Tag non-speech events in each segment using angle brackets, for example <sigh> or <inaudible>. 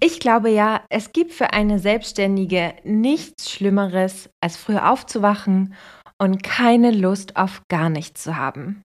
Ich glaube ja, es gibt für eine Selbstständige nichts Schlimmeres, als früh aufzuwachen und keine Lust auf gar nichts zu haben.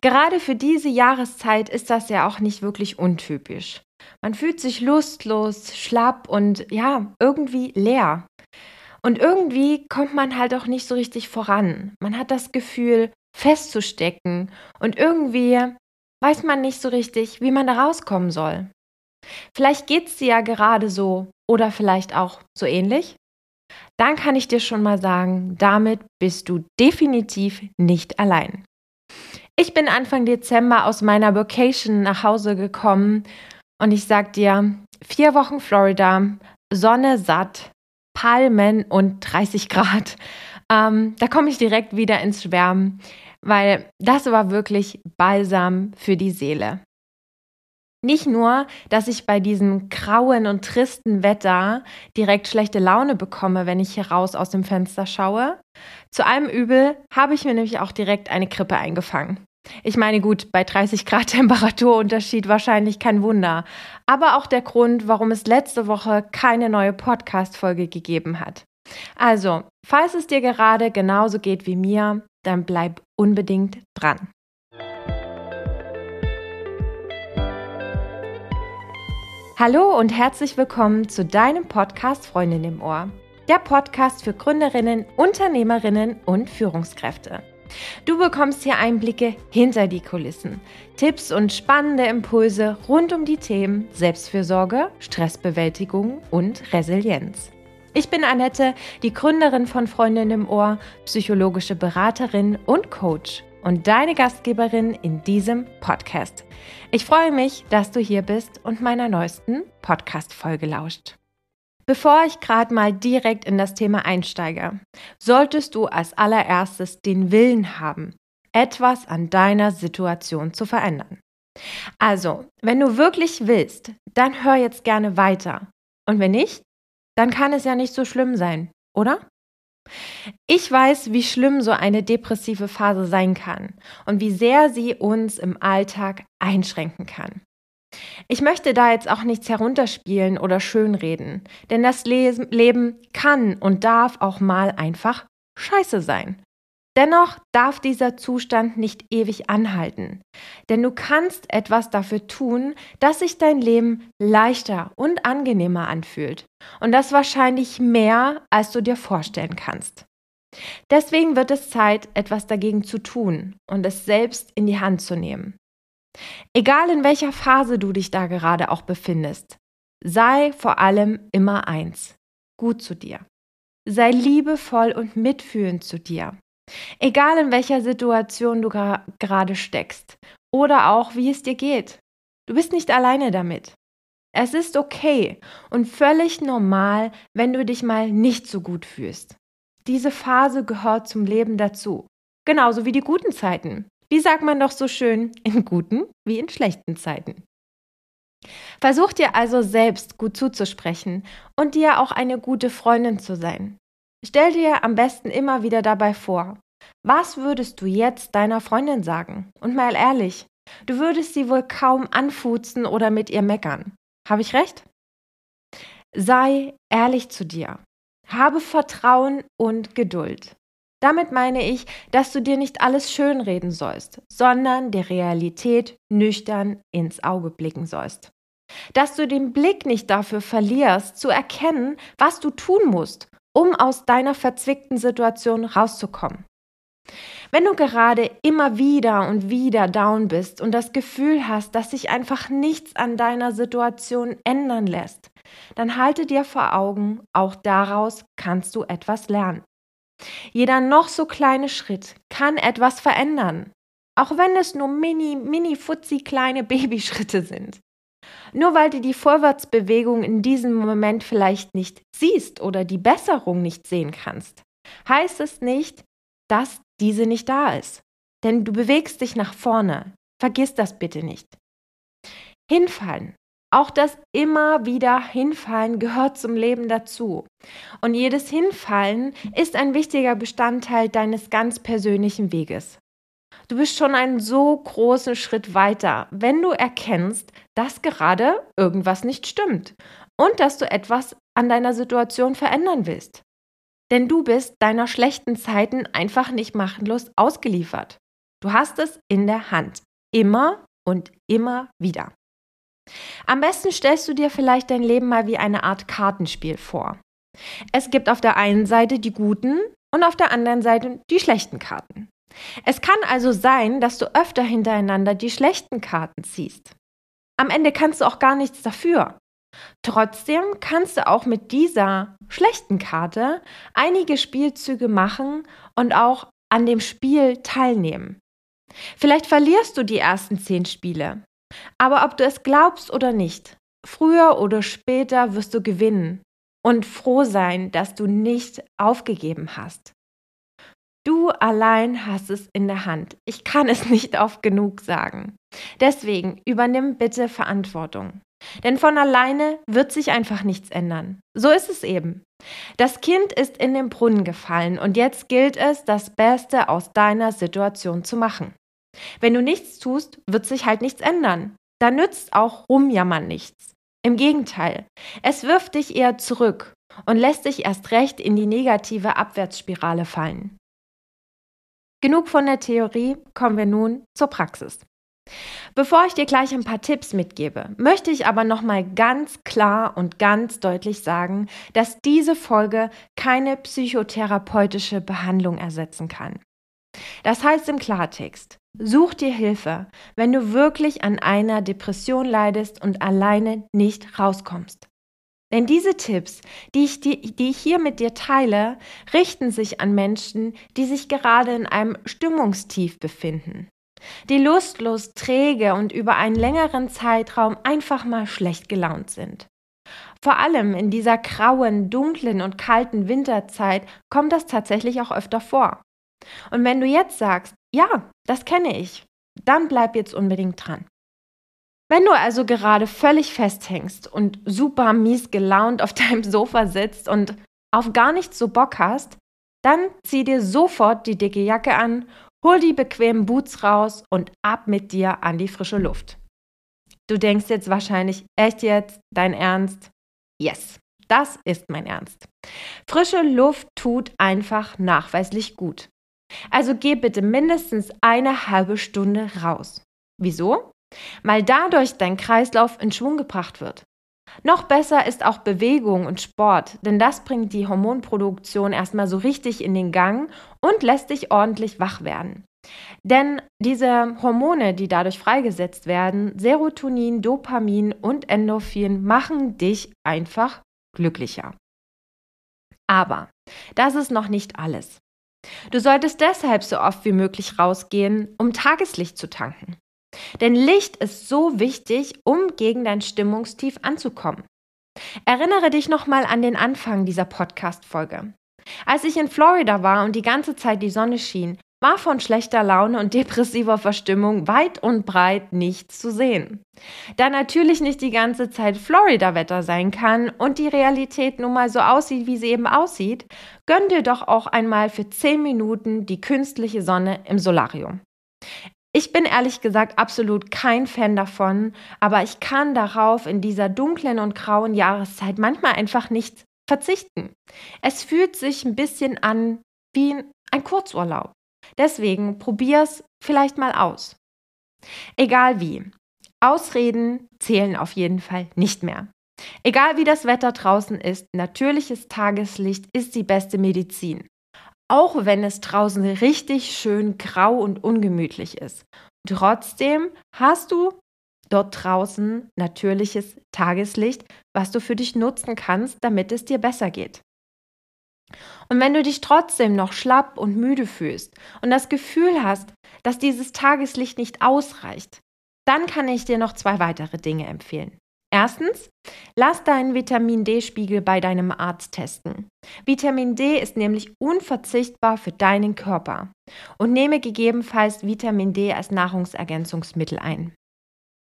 Gerade für diese Jahreszeit ist das ja auch nicht wirklich untypisch. Man fühlt sich lustlos, schlapp und ja, irgendwie leer. Und irgendwie kommt man halt auch nicht so richtig voran. Man hat das Gefühl, festzustecken und irgendwie weiß man nicht so richtig, wie man da rauskommen soll. Vielleicht geht es dir ja gerade so oder vielleicht auch so ähnlich. Dann kann ich dir schon mal sagen, damit bist du definitiv nicht allein. Ich bin Anfang Dezember aus meiner Vacation nach Hause gekommen und ich sag dir, vier Wochen Florida, Sonne satt, Palmen und 30 Grad. Ähm, da komme ich direkt wieder ins Schwärmen, weil das war wirklich Balsam für die Seele. Nicht nur, dass ich bei diesem grauen und tristen Wetter direkt schlechte Laune bekomme, wenn ich hier raus aus dem Fenster schaue. Zu einem Übel habe ich mir nämlich auch direkt eine Grippe eingefangen. Ich meine, gut, bei 30 Grad <laughs> Temperaturunterschied wahrscheinlich kein Wunder. Aber auch der Grund, warum es letzte Woche keine neue Podcast-Folge gegeben hat. Also, falls es dir gerade genauso geht wie mir, dann bleib unbedingt dran. Hallo und herzlich willkommen zu deinem Podcast Freundin im Ohr. Der Podcast für Gründerinnen, Unternehmerinnen und Führungskräfte. Du bekommst hier Einblicke hinter die Kulissen, Tipps und spannende Impulse rund um die Themen Selbstfürsorge, Stressbewältigung und Resilienz. Ich bin Annette, die Gründerin von Freundin im Ohr, psychologische Beraterin und Coach und deine Gastgeberin in diesem Podcast. Ich freue mich, dass du hier bist und meiner neuesten Podcast-Folge lauscht. Bevor ich gerade mal direkt in das Thema einsteige, solltest du als allererstes den Willen haben, etwas an deiner Situation zu verändern. Also, wenn du wirklich willst, dann hör jetzt gerne weiter. Und wenn nicht, dann kann es ja nicht so schlimm sein, oder? Ich weiß, wie schlimm so eine depressive Phase sein kann und wie sehr sie uns im Alltag einschränken kann. Ich möchte da jetzt auch nichts herunterspielen oder schönreden, denn das Leben kann und darf auch mal einfach scheiße sein. Dennoch darf dieser Zustand nicht ewig anhalten, denn du kannst etwas dafür tun, dass sich dein Leben leichter und angenehmer anfühlt. Und das wahrscheinlich mehr, als du dir vorstellen kannst. Deswegen wird es Zeit, etwas dagegen zu tun und es selbst in die Hand zu nehmen. Egal in welcher Phase du dich da gerade auch befindest, sei vor allem immer eins, gut zu dir. Sei liebevoll und mitfühlend zu dir. Egal in welcher Situation du gerade steckst oder auch wie es dir geht. Du bist nicht alleine damit. Es ist okay und völlig normal, wenn du dich mal nicht so gut fühlst. Diese Phase gehört zum Leben dazu. Genauso wie die guten Zeiten. Wie sagt man doch so schön, in guten wie in schlechten Zeiten. Versuch dir also selbst gut zuzusprechen und dir auch eine gute Freundin zu sein. Stell dir am besten immer wieder dabei vor, was würdest du jetzt deiner Freundin sagen? Und mal ehrlich, du würdest sie wohl kaum anfuzen oder mit ihr meckern. Habe ich recht? Sei ehrlich zu dir. Habe Vertrauen und Geduld. Damit meine ich, dass du dir nicht alles schönreden sollst, sondern der Realität nüchtern ins Auge blicken sollst. Dass du den Blick nicht dafür verlierst, zu erkennen, was du tun musst, um aus deiner verzwickten Situation rauszukommen. Wenn du gerade immer wieder und wieder down bist und das Gefühl hast, dass sich einfach nichts an deiner Situation ändern lässt, dann halte dir vor Augen, auch daraus kannst du etwas lernen. Jeder noch so kleine Schritt kann etwas verändern, auch wenn es nur mini, mini, futzi kleine <laughs> Babyschritte sind. Nur weil du die Vorwärtsbewegung in diesem Moment vielleicht nicht siehst oder die Besserung nicht sehen kannst, heißt es nicht, dass diese nicht da ist. Denn du bewegst dich nach vorne. Vergiss das bitte nicht. Hinfallen. Auch das immer wieder Hinfallen gehört zum Leben dazu. Und jedes Hinfallen ist ein wichtiger Bestandteil deines ganz persönlichen Weges. Du bist schon einen so großen Schritt weiter, wenn du erkennst, dass gerade irgendwas nicht stimmt und dass du etwas an deiner Situation verändern willst. Denn du bist deiner schlechten Zeiten einfach nicht machtlos ausgeliefert. Du hast es in der Hand. Immer und immer wieder. Am besten stellst du dir vielleicht dein Leben mal wie eine Art Kartenspiel vor. Es gibt auf der einen Seite die guten und auf der anderen Seite die schlechten Karten. Es kann also sein, dass du öfter hintereinander die schlechten Karten ziehst. Am Ende kannst du auch gar nichts dafür. Trotzdem kannst du auch mit dieser schlechten Karte einige Spielzüge machen und auch an dem Spiel teilnehmen. Vielleicht verlierst du die ersten zehn Spiele, aber ob du es glaubst oder nicht, früher oder später wirst du gewinnen und froh sein, dass du nicht aufgegeben hast. Du allein hast es in der Hand. Ich kann es <laughs> nicht oft genug sagen. Deswegen übernimm bitte Verantwortung. Denn von alleine wird sich einfach nichts ändern. So ist es eben. Das Kind ist in den Brunnen gefallen und jetzt gilt es, das Beste aus deiner Situation zu machen. Wenn du nichts tust, wird sich halt nichts ändern. Da nützt auch Rumjammern nichts. Im Gegenteil, es wirft dich eher zurück und lässt dich erst recht in die negative Abwärtsspirale fallen. Genug von der Theorie, kommen wir nun zur Praxis. Bevor ich dir gleich ein paar Tipps mitgebe, möchte ich aber nochmal ganz klar und ganz deutlich sagen, dass diese Folge keine psychotherapeutische Behandlung ersetzen kann. Das heißt im Klartext, such dir Hilfe, wenn du wirklich an einer Depression leidest und alleine nicht rauskommst. Denn diese Tipps, die ich, die, die ich hier mit dir teile, richten sich an Menschen, die sich gerade in einem Stimmungstief befinden, die lustlos, träge und über einen längeren Zeitraum einfach mal schlecht gelaunt sind. Vor allem in dieser grauen, dunklen und kalten Winterzeit kommt das tatsächlich auch öfter vor. Und wenn du jetzt sagst, ja, das kenne ich, dann bleib jetzt unbedingt dran. Wenn du also gerade völlig festhängst und super mies gelaunt auf <laughs> deinem Sofa sitzt und auf gar nichts so Bock hast, dann zieh dir sofort die dicke Jacke an, hol die bequemen Boots raus und ab mit dir an die frische Luft. Du denkst jetzt wahrscheinlich, echt jetzt, dein Ernst? Yes, das ist mein Ernst. Frische Luft tut einfach nachweislich gut. Also geh bitte mindestens eine halbe Stunde raus. Wieso? Weil dadurch dein Kreislauf in Schwung gebracht wird. Noch besser ist auch Bewegung und Sport, denn das bringt die Hormonproduktion erstmal so richtig in den Gang und lässt dich ordentlich wach werden. Denn diese Hormone, die dadurch freigesetzt werden, Serotonin, Dopamin und Endorphin, machen dich einfach glücklicher. Aber das ist noch nicht alles. Du solltest deshalb so oft wie möglich rausgehen, um Tageslicht zu tanken. Denn Licht ist so wichtig, um gegen dein Stimmungstief anzukommen. Erinnere dich nochmal an den Anfang dieser Podcast-Folge. Als ich in Florida war und die ganze Zeit die Sonne schien, war von schlechter Laune und <laughs> depressiver Verstimmung weit und breit nichts zu sehen. Da natürlich nicht die ganze Zeit Florida-Wetter sein kann und die Realität nun mal so aussieht, wie sie eben aussieht, gönn dir doch auch einmal für 10 Minuten die künstliche Sonne im Solarium. Ich bin ehrlich gesagt absolut kein Fan davon, aber ich kann darauf in dieser dunklen und grauen Jahreszeit manchmal einfach nicht verzichten. Es fühlt sich ein bisschen an wie ein Kurzurlaub. Deswegen probier's vielleicht mal aus. Egal wie. Ausreden zählen auf jeden Fall nicht mehr. Egal wie das Wetter draußen ist, natürliches Tageslicht ist die beste Medizin. Auch wenn es draußen richtig schön grau und ungemütlich ist. Trotzdem hast du dort draußen natürliches Tageslicht, was du für dich nutzen kannst, damit es dir besser geht. Und wenn du dich trotzdem noch schlapp und müde fühlst und das Gefühl hast, dass dieses Tageslicht nicht ausreicht, dann kann ich dir noch zwei weitere Dinge empfehlen. Erstens, lass deinen Vitamin D-Spiegel bei deinem Arzt testen. Vitamin D ist nämlich unverzichtbar für deinen Körper und nehme gegebenenfalls Vitamin D als Nahrungsergänzungsmittel ein.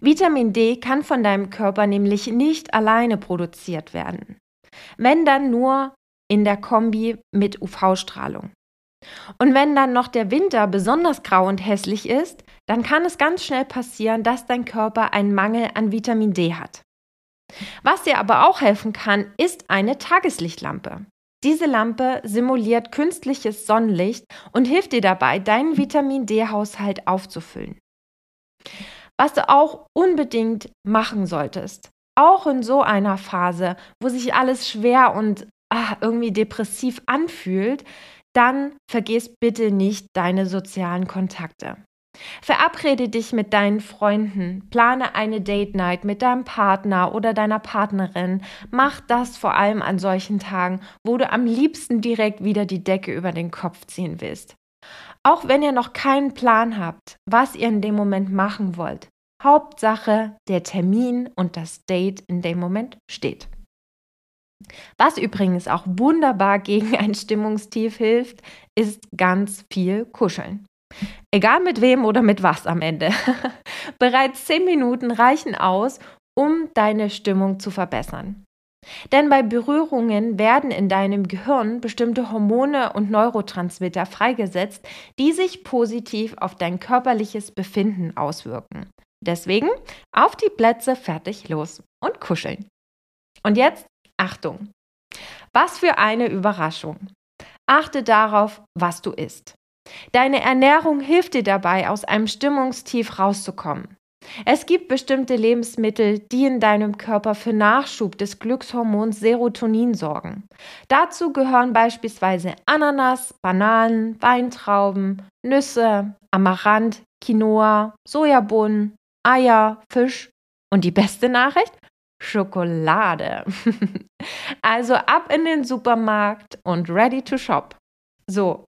Vitamin D kann von deinem Körper nämlich nicht alleine produziert werden. Wenn dann nur in der Kombi mit UV-Strahlung. Und wenn dann noch der Winter besonders grau und hässlich ist, dann kann es ganz schnell passieren, dass dein Körper einen Mangel an Vitamin D hat. Was dir aber auch helfen kann, ist eine Tageslichtlampe. Diese Lampe simuliert künstliches Sonnenlicht und hilft dir dabei, deinen Vitamin D-Haushalt aufzufüllen. Was du auch unbedingt machen solltest, auch in so einer Phase, wo sich alles schwer und ach, irgendwie depressiv anfühlt, dann vergiss bitte nicht deine sozialen Kontakte. Verabrede dich mit deinen Freunden, plane eine Date Night mit deinem Partner oder deiner Partnerin. Mach das vor allem an solchen Tagen, wo du am liebsten direkt wieder die Decke über den Kopf ziehen willst. Auch wenn ihr noch keinen Plan habt, was ihr in dem Moment machen wollt. Hauptsache, der Termin und das Date in dem Moment steht. Was übrigens auch wunderbar gegen ein Stimmungstief hilft, ist ganz viel Kuscheln. Egal mit wem oder mit was am Ende. <laughs> Bereits zehn Minuten reichen aus, um deine Stimmung zu verbessern. Denn bei Berührungen werden in deinem Gehirn bestimmte Hormone und Neurotransmitter freigesetzt, die sich positiv auf dein körperliches Befinden auswirken. Deswegen auf die Plätze, fertig, los und kuscheln. Und jetzt Achtung. Was für eine Überraschung. Achte darauf, was du isst. Deine Ernährung hilft dir dabei, aus einem Stimmungstief rauszukommen. Es gibt bestimmte Lebensmittel, die in deinem Körper für Nachschub des Glückshormons Serotonin sorgen. Dazu gehören beispielsweise Ananas, Bananen, Weintrauben, Nüsse, Amaranth, Quinoa, Sojabohnen, Eier, Fisch und die beste Nachricht? Schokolade. <laughs> also ab in den Supermarkt und ready to shop. So,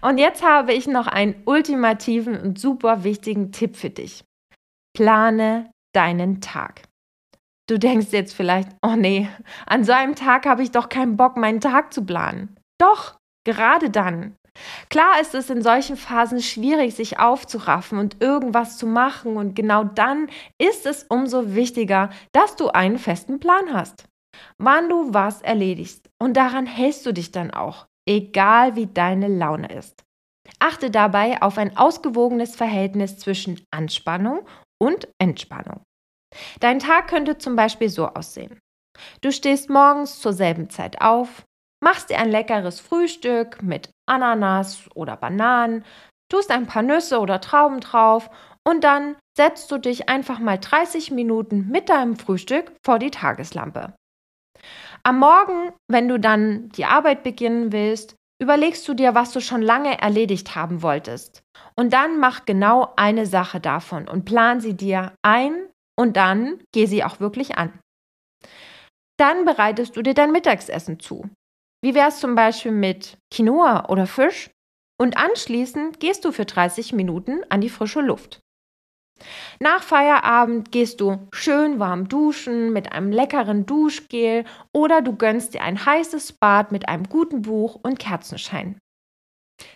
und jetzt habe ich noch einen ultimativen und super wichtigen Tipp für dich. Plane deinen Tag. Du denkst jetzt vielleicht, oh nee, an so einem Tag habe ich doch keinen Bock, meinen Tag zu planen. Doch, gerade dann. Klar ist es in solchen Phasen schwierig, sich aufzuraffen und irgendwas zu machen und genau dann ist es umso wichtiger, dass du einen festen Plan hast, wann du was erledigst und daran hältst du dich dann auch egal wie deine Laune ist. Achte dabei auf ein ausgewogenes Verhältnis zwischen Anspannung und Entspannung. Dein Tag könnte zum Beispiel so aussehen. Du stehst morgens zur selben Zeit auf, machst dir ein leckeres Frühstück mit Ananas oder Bananen, tust ein paar Nüsse oder Trauben drauf und dann setzt du dich einfach mal 30 Minuten mit deinem Frühstück vor die Tageslampe. Am Morgen, wenn du dann die Arbeit beginnen willst, überlegst du dir, was du schon lange erledigt haben wolltest. Und dann mach genau eine Sache davon und plan sie dir ein und dann geh sie auch wirklich an. Dann bereitest du dir dein Mittagsessen zu. Wie wär's zum Beispiel mit Quinoa oder Fisch? Und anschließend gehst du für 30 Minuten an die frische Luft. Nach Feierabend gehst du schön warm duschen mit einem leckeren Duschgel oder du gönnst dir ein heißes Bad mit einem guten Buch und Kerzenschein.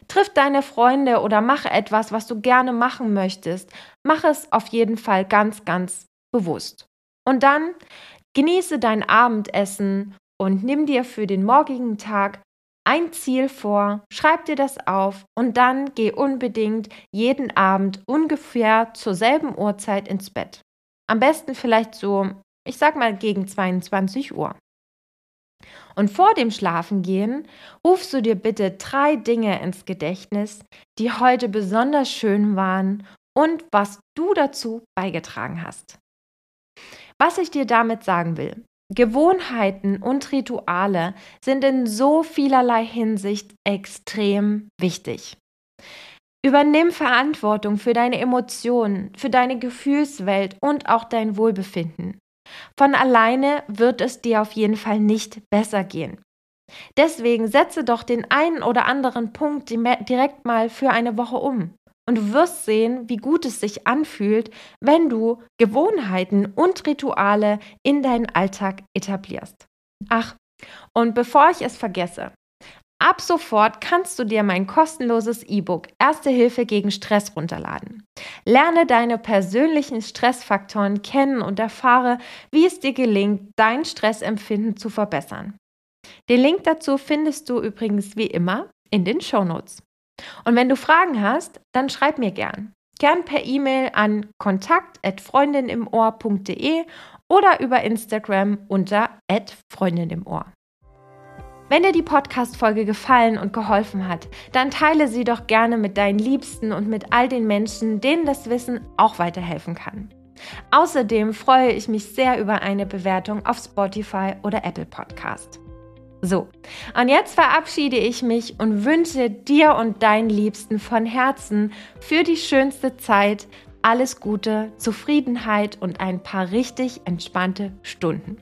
Triff deine Freunde oder mach etwas, was du gerne machen möchtest. Mach es auf jeden Fall ganz, ganz bewusst. Und dann genieße dein Abendessen und nimm dir für den morgigen Tag ein Ziel vor, schreib dir das auf und dann geh unbedingt jeden Abend ungefähr zur selben Uhrzeit ins Bett. Am besten vielleicht so, ich sag mal gegen 22 Uhr. Und vor dem Schlafengehen rufst du dir bitte drei Dinge ins Gedächtnis, die heute besonders schön waren und was du dazu beigetragen hast. Was ich dir damit sagen will, Gewohnheiten und Rituale sind in so vielerlei Hinsicht extrem wichtig. Übernimm Verantwortung für deine Emotionen, für deine Gefühlswelt und auch dein Wohlbefinden. Von alleine wird es dir auf jeden Fall nicht besser gehen. Deswegen setze doch den einen oder anderen Punkt direkt mal für eine Woche um. Und du wirst sehen, wie gut es sich anfühlt, wenn du Gewohnheiten und Rituale in deinen Alltag etablierst. Ach, und bevor ich es vergesse, ab sofort kannst du dir mein kostenloses E-Book Erste Hilfe gegen Stress runterladen. Lerne deine persönlichen Stressfaktoren kennen und erfahre, wie es dir gelingt, dein Stressempfinden zu verbessern. Den Link dazu findest du übrigens wie immer in den Show Notes. Und wenn du Fragen hast, dann schreib mir gern. Gern per E-Mail an kontakt.freundinimohr.de oder über Instagram unter Freundin im Ohr. Wenn dir die Podcast-Folge gefallen und geholfen hat, dann teile sie doch gerne mit deinen Liebsten und mit all den Menschen, denen das Wissen auch weiterhelfen kann. Außerdem freue ich mich sehr über eine Bewertung auf Spotify oder Apple Podcast. So, und jetzt verabschiede ich mich und wünsche dir und deinen Liebsten von Herzen für die schönste Zeit alles Gute, Zufriedenheit und ein paar richtig entspannte Stunden.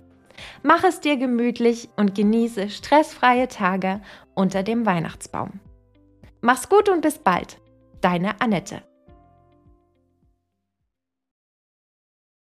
Mach es dir gemütlich und genieße stressfreie Tage unter dem Weihnachtsbaum. Mach's gut und bis bald. Deine Annette.